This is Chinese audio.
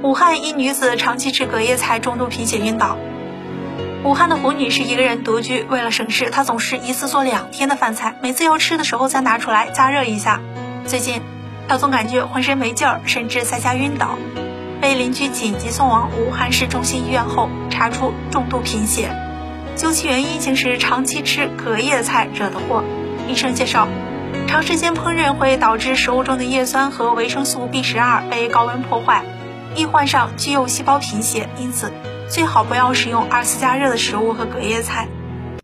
武汉一女子长期吃隔夜菜中度贫血晕倒。武汉的胡女士一个人独居，为了省事，她总是一次做两天的饭菜，每次要吃的时候再拿出来加热一下。最近，她总感觉浑身没劲儿，甚至在家晕倒，被邻居紧急送往武汉市中心医院后，查出重度贫血。究其原因，竟是长期吃隔夜菜惹的祸。医生介绍。长时间烹饪会导致食物中的叶酸和维生素 B 十二被高温破坏，易患上巨幼细胞贫血。因此，最好不要食用二次加热的食物和隔夜菜。